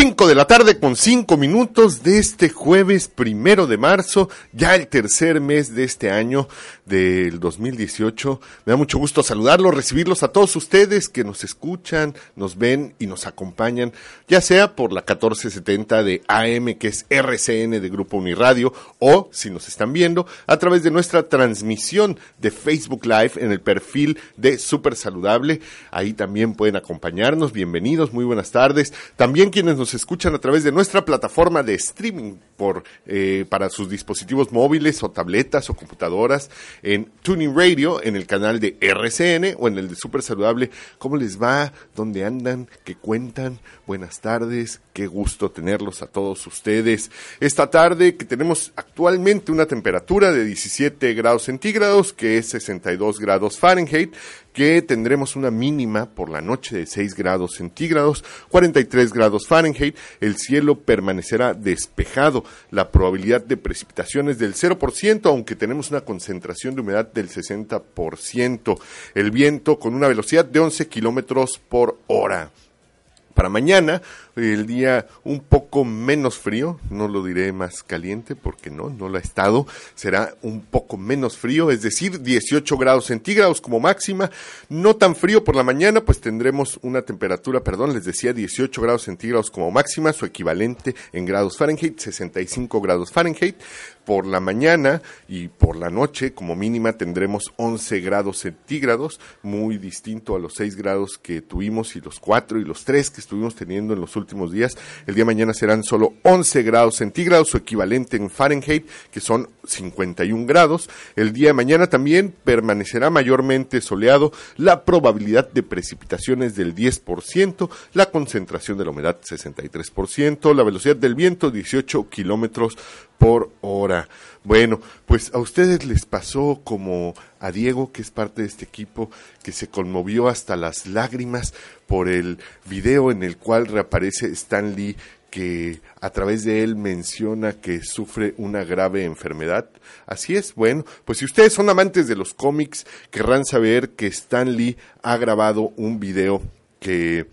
5 de la tarde con 5 minutos de este jueves primero de marzo, ya el tercer mes de este año del 2018. Me da mucho gusto saludarlos, recibirlos a todos ustedes que nos escuchan, nos ven y nos acompañan, ya sea por la 1470 de AM, que es RCN de Grupo Uniradio, o si nos están viendo, a través de nuestra transmisión de Facebook Live en el perfil de Super Saludable. Ahí también pueden acompañarnos. Bienvenidos, muy buenas tardes. También quienes nos escuchan a través de nuestra plataforma de streaming por, eh, para sus dispositivos móviles o tabletas o computadoras en Tuning Radio, en el canal de RCN o en el de Super Saludable. ¿Cómo les va? ¿Dónde andan? ¿Qué cuentan? Buenas tardes. Qué gusto tenerlos a todos ustedes. Esta tarde que tenemos actualmente una temperatura de 17 grados centígrados, que es 62 grados Fahrenheit, que tendremos una mínima por la noche de 6 grados centígrados, 43 grados Fahrenheit, el cielo permanecerá despejado, la probabilidad de precipitaciones del 0%, aunque tenemos una concentración de humedad del 60%, el viento con una velocidad de 11 kilómetros por hora. Para mañana, el día un poco menos frío, no lo diré más caliente porque no, no lo ha estado, será un poco menos frío, es decir, 18 grados centígrados como máxima, no tan frío por la mañana, pues tendremos una temperatura, perdón, les decía 18 grados centígrados como máxima, su equivalente en grados Fahrenheit, 65 grados Fahrenheit, por la mañana y por la noche como mínima tendremos 11 grados centígrados, muy distinto a los 6 grados que tuvimos y los 4 y los 3 que estuvimos teniendo en los últimos días. El día de mañana serán solo 11 grados centígrados, su equivalente en Fahrenheit, que son 51 grados. El día de mañana también permanecerá mayormente soleado, la probabilidad de precipitaciones del 10%, la concentración de la humedad 63%, la velocidad del viento 18 kilómetros por hora. Bueno, pues a ustedes les pasó como a Diego, que es parte de este equipo, que se conmovió hasta las lágrimas por el video en el cual reaparece Stan Lee que a través de él menciona que sufre una grave enfermedad. Así es, bueno, pues si ustedes son amantes de los cómics, querrán saber que Stan Lee ha grabado un video que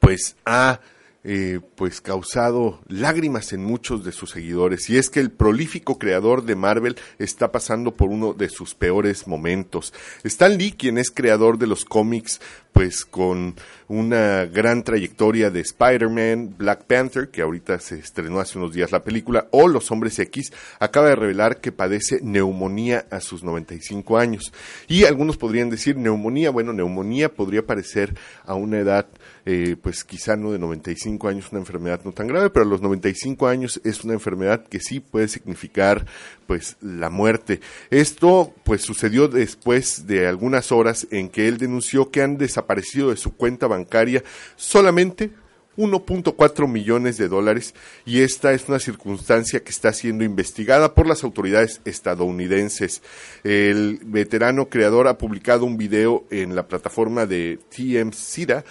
pues ha eh, pues causado lágrimas en muchos de sus seguidores y es que el prolífico creador de Marvel está pasando por uno de sus peores momentos. Stan Lee, quien es creador de los cómics, pues con una gran trayectoria de Spider-Man, Black Panther, que ahorita se estrenó hace unos días la película, o Los Hombres X, acaba de revelar que padece neumonía a sus 95 años. Y algunos podrían decir neumonía, bueno, neumonía podría parecer a una edad eh, pues quizá no de 95 años una enfermedad no tan grave, pero a los 95 años es una enfermedad que sí puede significar pues la muerte. Esto pues sucedió después de algunas horas en que él denunció que han desaparecido de su cuenta bancaria solamente 1.4 millones de dólares y esta es una circunstancia que está siendo investigada por las autoridades estadounidenses. El veterano creador ha publicado un video en la plataforma de TMCIDA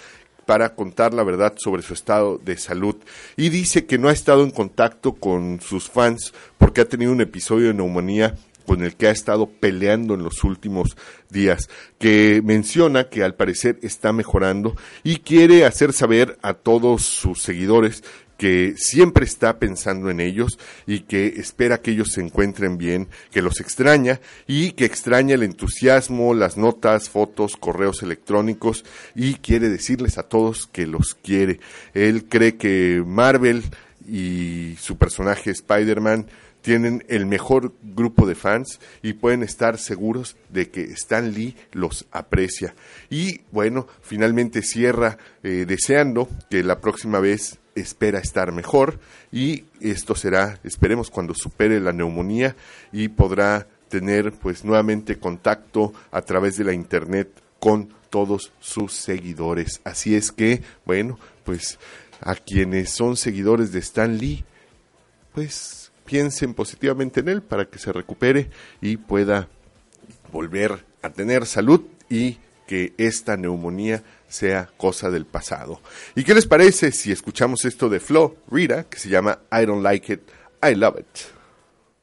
para contar la verdad sobre su estado de salud. Y dice que no ha estado en contacto con sus fans porque ha tenido un episodio de neumonía con el que ha estado peleando en los últimos días, que menciona que al parecer está mejorando y quiere hacer saber a todos sus seguidores que siempre está pensando en ellos y que espera que ellos se encuentren bien, que los extraña y que extraña el entusiasmo, las notas, fotos, correos electrónicos y quiere decirles a todos que los quiere. Él cree que Marvel y su personaje Spider-Man tienen el mejor grupo de fans y pueden estar seguros de que Stan Lee los aprecia. Y bueno, finalmente cierra eh, deseando que la próxima vez espera estar mejor y esto será, esperemos, cuando supere la neumonía y podrá tener pues nuevamente contacto a través de la internet con todos sus seguidores. Así es que, bueno, pues a quienes son seguidores de Stan Lee, pues piensen positivamente en él para que se recupere y pueda volver a tener salud y que esta neumonía sea cosa del pasado. ¿Y qué les parece si escuchamos esto de Flo Rita, que se llama I Don't Like It, I Love It?